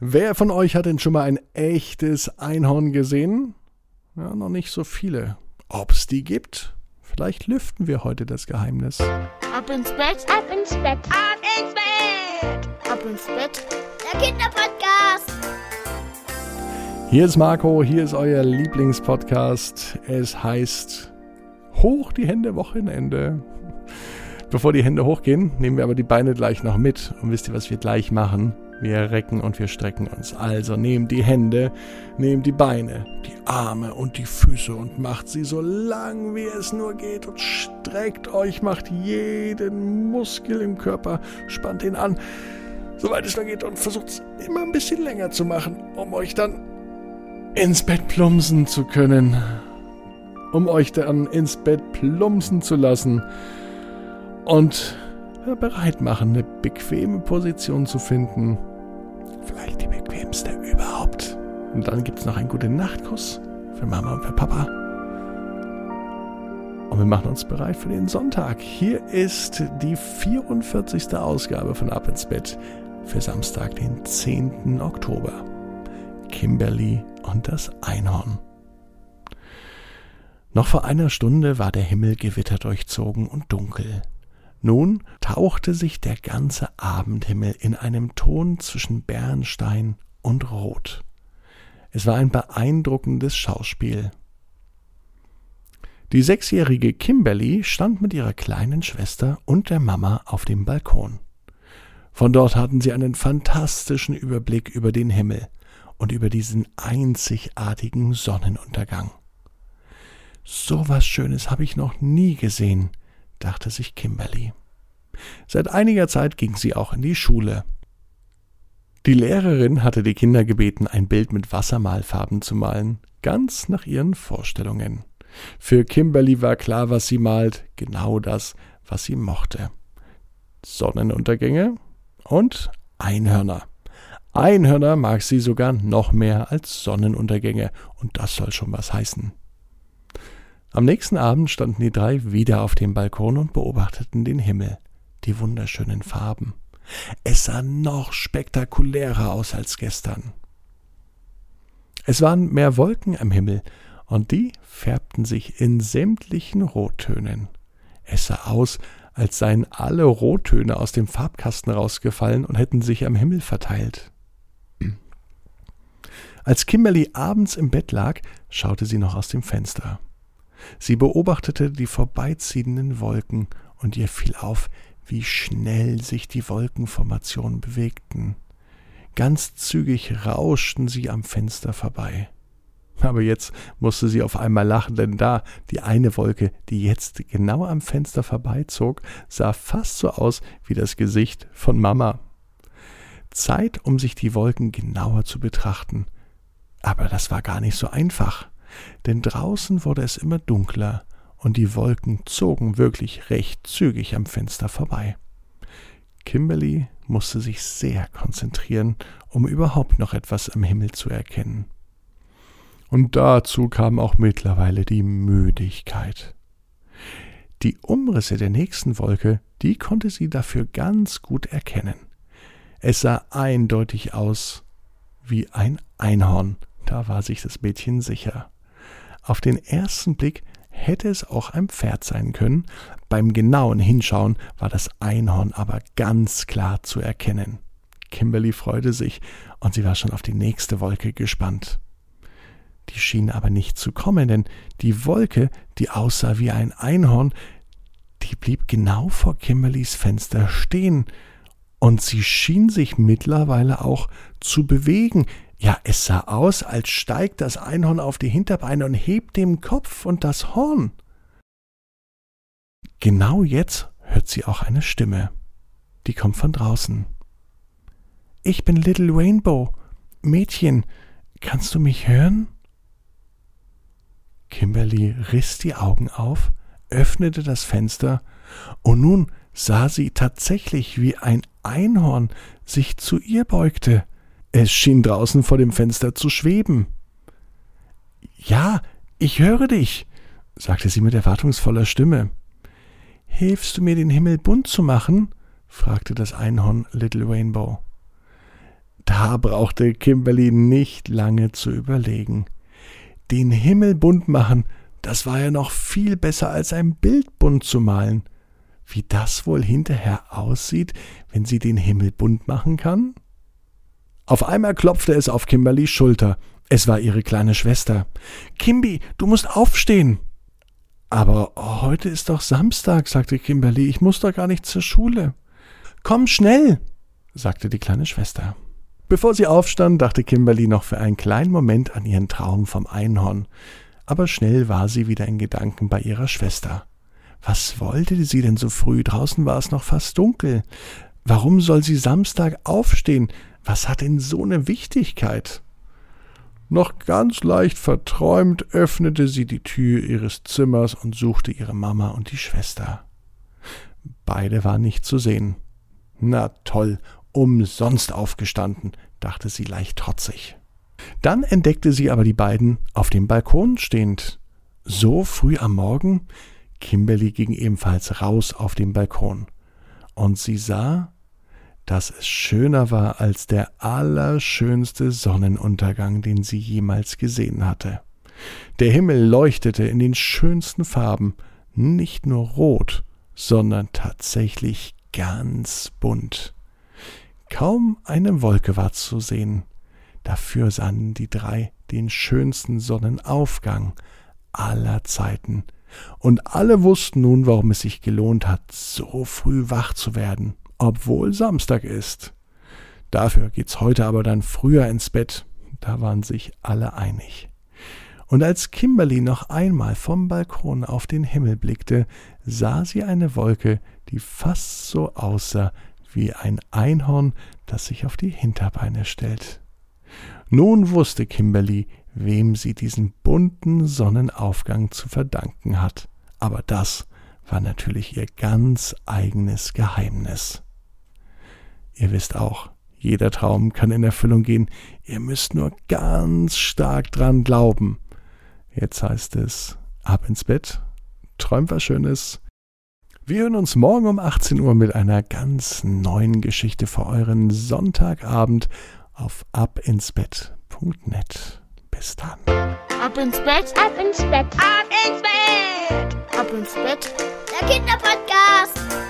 Wer von euch hat denn schon mal ein echtes Einhorn gesehen? Ja, noch nicht so viele. Ob's die gibt? Vielleicht lüften wir heute das Geheimnis. Ab ins Bett, ab ins Bett, ab ins Bett, ab ins Bett. Der Kinderpodcast. Hier ist Marco, hier ist euer Lieblingspodcast. Es heißt Hoch die Hände Wochenende. Bevor die Hände hochgehen, nehmen wir aber die Beine gleich noch mit. Und wisst ihr, was wir gleich machen? Wir recken und wir strecken uns. Also nehmt die Hände, nehmt die Beine, die Arme und die Füße und macht sie so lang wie es nur geht und streckt euch, macht jeden Muskel im Körper, spannt ihn an, soweit es nur geht und versucht es immer ein bisschen länger zu machen, um euch dann ins Bett plumpsen zu können. Um euch dann ins Bett plumpsen zu lassen und bereit machen, eine bequeme Position zu finden. Und dann gibt es noch einen guten Nachtkuss für Mama und für Papa. Und wir machen uns bereit für den Sonntag. Hier ist die 44. Ausgabe von Ab ins Bett für Samstag, den 10. Oktober. Kimberly und das Einhorn. Noch vor einer Stunde war der Himmel gewitterdurchzogen und dunkel. Nun tauchte sich der ganze Abendhimmel in einem Ton zwischen Bernstein und Rot. Es war ein beeindruckendes Schauspiel. Die sechsjährige Kimberly stand mit ihrer kleinen Schwester und der Mama auf dem Balkon. Von dort hatten sie einen fantastischen Überblick über den Himmel und über diesen einzigartigen Sonnenuntergang. So was Schönes habe ich noch nie gesehen, dachte sich Kimberly. Seit einiger Zeit ging sie auch in die Schule. Die Lehrerin hatte die Kinder gebeten, ein Bild mit Wassermalfarben zu malen, ganz nach ihren Vorstellungen. Für Kimberly war klar, was sie malt, genau das, was sie mochte. Sonnenuntergänge und Einhörner. Einhörner mag sie sogar noch mehr als Sonnenuntergänge, und das soll schon was heißen. Am nächsten Abend standen die drei wieder auf dem Balkon und beobachteten den Himmel, die wunderschönen Farben. Es sah noch spektakulärer aus als gestern. Es waren mehr Wolken am Himmel, und die färbten sich in sämtlichen Rottönen. Es sah aus, als seien alle Rottöne aus dem Farbkasten rausgefallen und hätten sich am Himmel verteilt. Als Kimberly abends im Bett lag, schaute sie noch aus dem Fenster. Sie beobachtete die vorbeiziehenden Wolken, und ihr fiel auf, wie schnell sich die Wolkenformationen bewegten. Ganz zügig rauschten sie am Fenster vorbei. Aber jetzt musste sie auf einmal lachen, denn da die eine Wolke, die jetzt genau am Fenster vorbeizog, sah fast so aus wie das Gesicht von Mama. Zeit, um sich die Wolken genauer zu betrachten. Aber das war gar nicht so einfach denn draußen wurde es immer dunkler, und die Wolken zogen wirklich recht zügig am Fenster vorbei. Kimberly musste sich sehr konzentrieren, um überhaupt noch etwas am Himmel zu erkennen. Und dazu kam auch mittlerweile die Müdigkeit. Die Umrisse der nächsten Wolke, die konnte sie dafür ganz gut erkennen. Es sah eindeutig aus wie ein Einhorn, da war sich das Mädchen sicher. Auf den ersten Blick hätte es auch ein Pferd sein können, beim genauen Hinschauen war das Einhorn aber ganz klar zu erkennen. Kimberly freute sich, und sie war schon auf die nächste Wolke gespannt. Die schien aber nicht zu kommen, denn die Wolke, die aussah wie ein Einhorn, die blieb genau vor Kimberlys Fenster stehen, und sie schien sich mittlerweile auch zu bewegen, ja, es sah aus, als steigt das Einhorn auf die Hinterbeine und hebt den Kopf und das Horn. Genau jetzt hört sie auch eine Stimme. Die kommt von draußen. Ich bin Little Rainbow. Mädchen, kannst du mich hören? Kimberly riss die Augen auf, öffnete das Fenster, und nun sah sie tatsächlich, wie ein Einhorn sich zu ihr beugte. Es schien draußen vor dem Fenster zu schweben. Ja, ich höre dich, sagte sie mit erwartungsvoller Stimme. Hilfst du mir, den Himmel bunt zu machen? fragte das Einhorn Little Rainbow. Da brauchte Kimberly nicht lange zu überlegen. Den Himmel bunt machen, das war ja noch viel besser als ein Bild bunt zu malen. Wie das wohl hinterher aussieht, wenn sie den Himmel bunt machen kann? Auf einmal klopfte es auf Kimberlys Schulter. Es war ihre kleine Schwester. Kimby, du musst aufstehen. Aber heute ist doch Samstag, sagte Kimberly. Ich muss doch gar nicht zur Schule. Komm schnell, sagte die kleine Schwester. Bevor sie aufstand, dachte Kimberly noch für einen kleinen Moment an ihren Traum vom Einhorn. Aber schnell war sie wieder in Gedanken bei ihrer Schwester. Was wollte sie denn so früh? Draußen war es noch fast dunkel. Warum soll sie Samstag aufstehen? Was hat denn so eine Wichtigkeit? Noch ganz leicht verträumt öffnete sie die Tür ihres Zimmers und suchte ihre Mama und die Schwester. Beide waren nicht zu sehen. Na toll, umsonst aufgestanden, dachte sie leicht trotzig. Dann entdeckte sie aber die beiden auf dem Balkon stehend. So früh am Morgen? Kimberly ging ebenfalls raus auf den Balkon. Und sie sah, dass es schöner war als der allerschönste Sonnenuntergang, den sie jemals gesehen hatte. Der Himmel leuchtete in den schönsten Farben, nicht nur rot, sondern tatsächlich ganz bunt. Kaum eine Wolke war zu sehen. Dafür sahen die drei den schönsten Sonnenaufgang aller Zeiten. Und alle wussten nun, warum es sich gelohnt hat, so früh wach zu werden obwohl Samstag ist. Dafür geht's heute aber dann früher ins Bett. Da waren sich alle einig. Und als Kimberly noch einmal vom Balkon auf den Himmel blickte, sah sie eine Wolke, die fast so aussah wie ein Einhorn, das sich auf die Hinterbeine stellt. Nun wusste Kimberly, wem sie diesen bunten Sonnenaufgang zu verdanken hat. Aber das war natürlich ihr ganz eigenes Geheimnis. Ihr wisst auch, jeder Traum kann in Erfüllung gehen. Ihr müsst nur ganz stark dran glauben. Jetzt heißt es, ab ins Bett, träumt was Schönes. Wir hören uns morgen um 18 Uhr mit einer ganz neuen Geschichte für euren Sonntagabend auf abinsbett.net. Bis dann. Ab ins Bett, ab ins Bett, ab ins Bett, ab ins Bett, der Kinderpodcast.